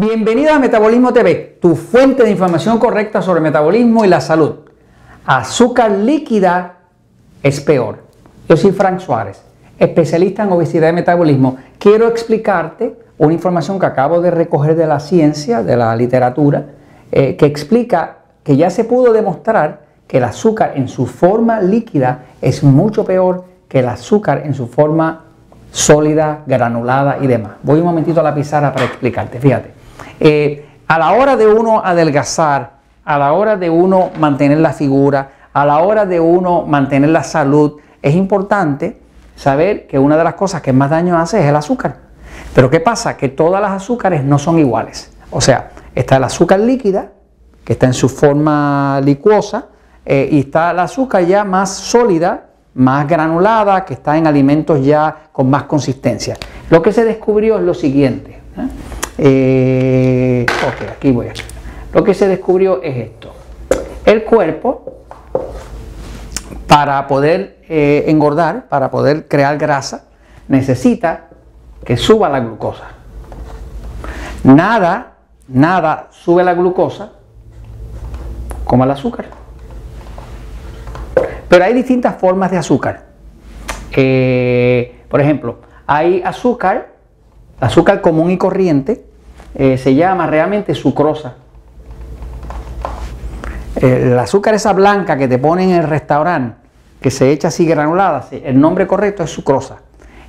Bienvenido a Metabolismo TV, tu fuente de información correcta sobre metabolismo y la salud. Azúcar líquida es peor. Yo soy Frank Suárez, especialista en obesidad y metabolismo. Quiero explicarte una información que acabo de recoger de la ciencia, de la literatura, eh, que explica que ya se pudo demostrar que el azúcar en su forma líquida es mucho peor que el azúcar en su forma sólida, granulada y demás. Voy un momentito a la pizarra para explicarte, fíjate. Eh, a la hora de uno adelgazar, a la hora de uno mantener la figura, a la hora de uno mantener la salud, es importante saber que una de las cosas que más daño hace es el azúcar. Pero ¿qué pasa? Que todas las azúcares no son iguales. O sea, está el azúcar líquida, que está en su forma licuosa, eh, y está el azúcar ya más sólida, más granulada, que está en alimentos ya con más consistencia. Lo que se descubrió es lo siguiente. ¿eh? Eh, ok, aquí voy Lo que se descubrió es esto. El cuerpo, para poder eh, engordar, para poder crear grasa, necesita que suba la glucosa. Nada, nada sube la glucosa como el azúcar. Pero hay distintas formas de azúcar. Eh, por ejemplo, hay azúcar, azúcar común y corriente, eh, se llama realmente sucrosa. El azúcar esa blanca que te ponen en el restaurante, que se echa así granulada, el nombre correcto es sucrosa.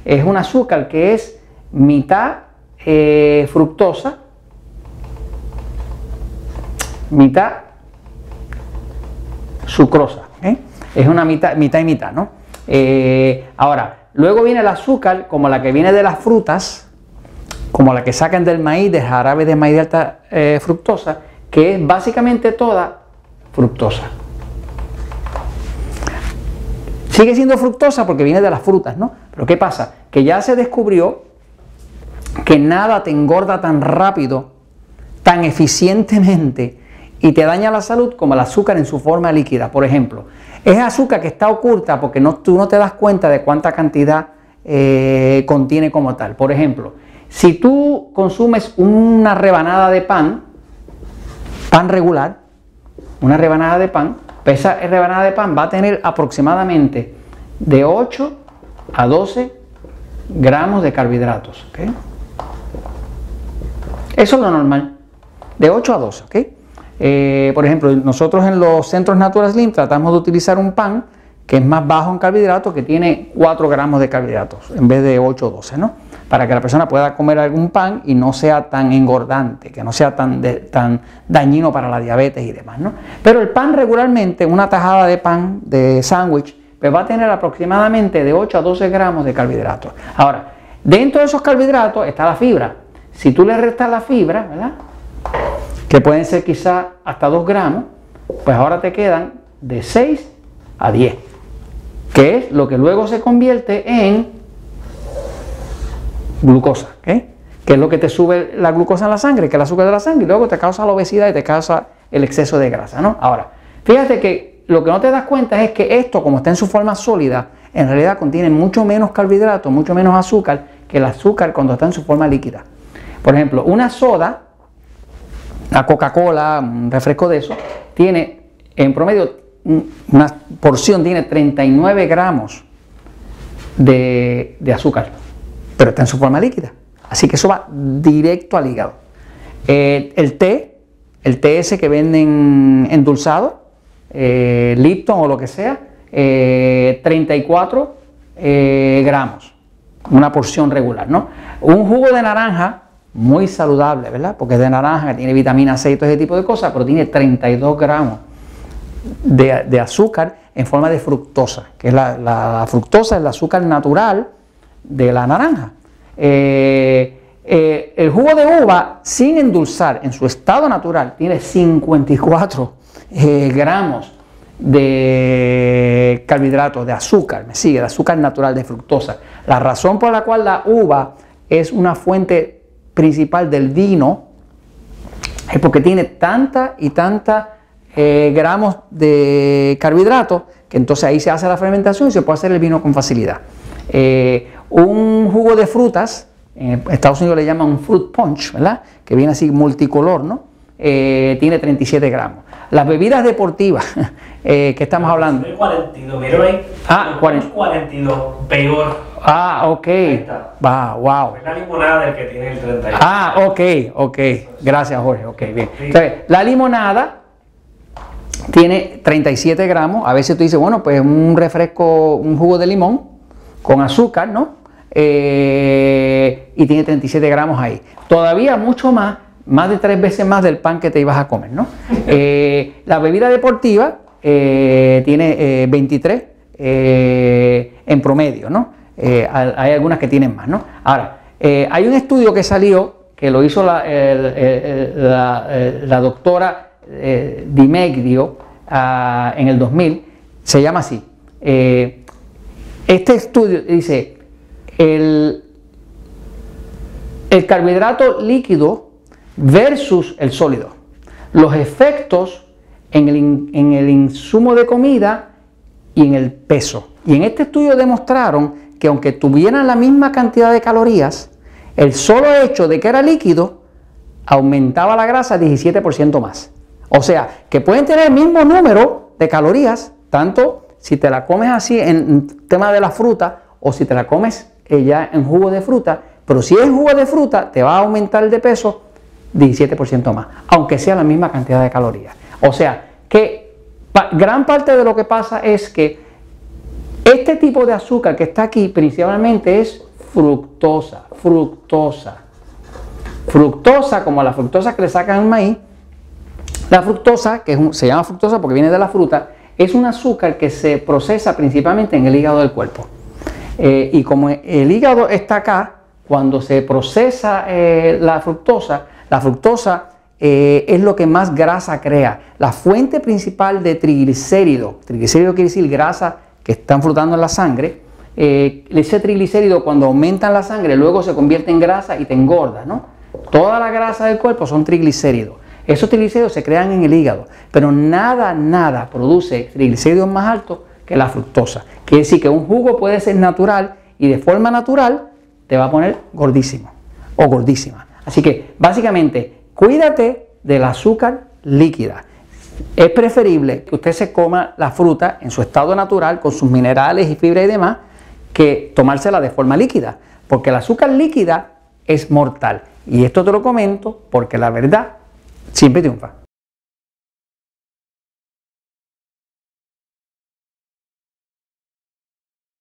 Es un azúcar que es mitad eh, fructosa, mitad sucrosa. Es una mitad, mitad y mitad, ¿no? Eh, ahora, luego viene el azúcar como la que viene de las frutas, como la que sacan del maíz, de jarabe de maíz de alta eh, fructosa, que es básicamente toda fructosa. Sigue siendo fructosa porque viene de las frutas, ¿no? Pero ¿qué pasa? Que ya se descubrió que nada te engorda tan rápido, tan eficientemente y te daña la salud como el azúcar en su forma líquida. Por ejemplo, es azúcar que está oculta porque no, tú no te das cuenta de cuánta cantidad eh, contiene como tal. Por ejemplo, si tú consumes una rebanada de pan, pan regular, una rebanada de pan, pues esa rebanada de pan va a tener aproximadamente de 8 a 12 gramos de carbohidratos. Eso es lo normal, de 8 a 12. ¿okay? Eh, por ejemplo, nosotros en los centros Natural Slim tratamos de utilizar un pan que es más bajo en carbohidratos, que tiene 4 gramos de carbohidratos en vez de 8 o 12, ¿no? Para que la persona pueda comer algún pan y no sea tan engordante, que no sea tan, tan dañino para la diabetes y demás, ¿no? Pero el pan regularmente, una tajada de pan de sándwich, pues va a tener aproximadamente de 8 a 12 gramos de carbohidratos. Ahora, dentro de esos carbohidratos está la fibra. Si tú le restas la fibra, ¿verdad? que pueden ser quizá hasta 2 gramos, pues ahora te quedan de 6 a 10, que es lo que luego se convierte en glucosa, que es lo que te sube la glucosa en la sangre, que es el azúcar de la sangre, y luego te causa la obesidad y te causa el exceso de grasa. ¿no? Ahora, fíjate que lo que no te das cuenta es que esto, como está en su forma sólida, en realidad contiene mucho menos carbohidratos, mucho menos azúcar que el azúcar cuando está en su forma líquida. Por ejemplo, una soda una Coca-Cola, un refresco de eso, tiene en promedio una porción tiene 39 gramos de, azúcar, pero está en su forma líquida. Así que eso va directo al hígado. Eh, el té, el té ese que venden endulzado, eh, Lipton o lo que sea, 34 eh, gramos, una porción regular. ¿no? Un jugo de naranja muy saludable, ¿verdad? Porque es de naranja, tiene vitamina C y todo ese tipo de cosas, pero tiene 32 gramos de, azúcar en forma de fructosa, que es la, fructosa, el azúcar natural de la naranja. Eh, eh, el jugo de uva sin endulzar en su estado natural tiene 54 eh, gramos de carbohidratos, de azúcar, me sigue, de azúcar natural de fructosa. La razón por la cual la uva es una fuente principal del vino es porque tiene tanta y tanta eh, gramos de carbohidratos que entonces ahí se hace la fermentación y se puede hacer el vino con facilidad. Eh, un jugo de frutas en Estados Unidos le llaman un fruit punch, ¿verdad? Que viene así multicolor, ¿no? Eh, tiene 37 gramos. Las bebidas deportivas, eh, que estamos hablando. 42, ¿vieron ahí? Ah, 42, peor. Ah, ok. Va, wow. Es la limonada el que tiene el 38. Ah, ok, ok. Gracias, Jorge. Ok, bien. Entonces, la limonada tiene 37 gramos. A veces tú dices, bueno, pues un refresco, un jugo de limón con azúcar, ¿no? Eh, y tiene 37 gramos ahí. Todavía mucho más, más de tres veces más del pan que te ibas a comer, ¿no? Eh, la bebida deportiva eh, tiene 23 en promedio, ¿no? hay algunas que tienen más, ¿no? Ahora, hay un estudio que salió, que lo hizo la, la, doctora Dimegdio ah, en el 2000, se llama así. este estudio dice, el, el carbohidrato líquido versus el sólido. Los efectos en el, en el, insumo de comida y en el peso. Y en este estudio demostraron que aunque tuvieran la misma cantidad de calorías, el solo hecho de que era líquido aumentaba la grasa 17% más. O sea, que pueden tener el mismo número de calorías, tanto si te la comes así en tema de la fruta o si te la comes ya en jugo de fruta, pero si es jugo de fruta, te va a aumentar de peso 17% más, aunque sea la misma cantidad de calorías. O sea, que gran parte de lo que pasa es que este tipo de azúcar que está aquí principalmente es fructosa, fructosa. Fructosa, como la fructosa que le sacan al maíz, la fructosa, que se llama fructosa porque viene de la fruta, es un azúcar que se procesa principalmente en el hígado del cuerpo. Eh, y como el hígado está acá, cuando se procesa eh, la fructosa, la fructosa eh, es lo que más grasa crea. La fuente principal de triglicérido, triglicérido quiere decir grasa que están flotando en la sangre, ese triglicérido cuando aumenta en la sangre luego se convierte en grasa y te engorda, ¿no? Toda la grasa del cuerpo son triglicéridos. Esos triglicéridos se crean en el hígado, pero nada, nada produce triglicéridos más altos que la fructosa. Quiere decir que un jugo puede ser natural y de forma natural te va a poner gordísimo o gordísima. Así que básicamente cuídate del azúcar líquida. Es preferible que usted se coma la fruta en su estado natural con sus minerales y fibra y demás que tomársela de forma líquida, porque el azúcar líquida es mortal. Y esto te lo comento porque la verdad Sì, vediamo un po'.